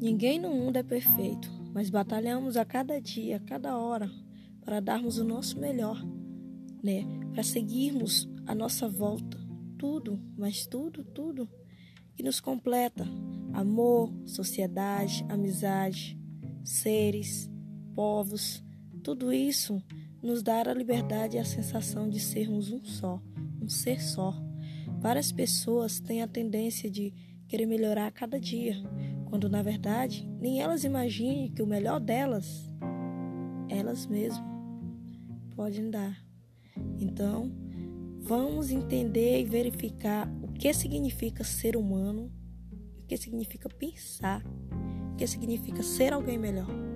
Ninguém no mundo é perfeito, mas batalhamos a cada dia, a cada hora, para darmos o nosso melhor, né? Para seguirmos a nossa volta, tudo, mas tudo, tudo que nos completa: amor, sociedade, amizade, seres, povos, tudo isso nos dá a liberdade e a sensação de sermos um só, um ser só. Várias pessoas têm a tendência de querer melhorar a cada dia, quando na verdade nem elas imaginem que o melhor delas, elas mesmas, podem dar. Então, vamos entender e verificar o que significa ser humano, o que significa pensar, o que significa ser alguém melhor.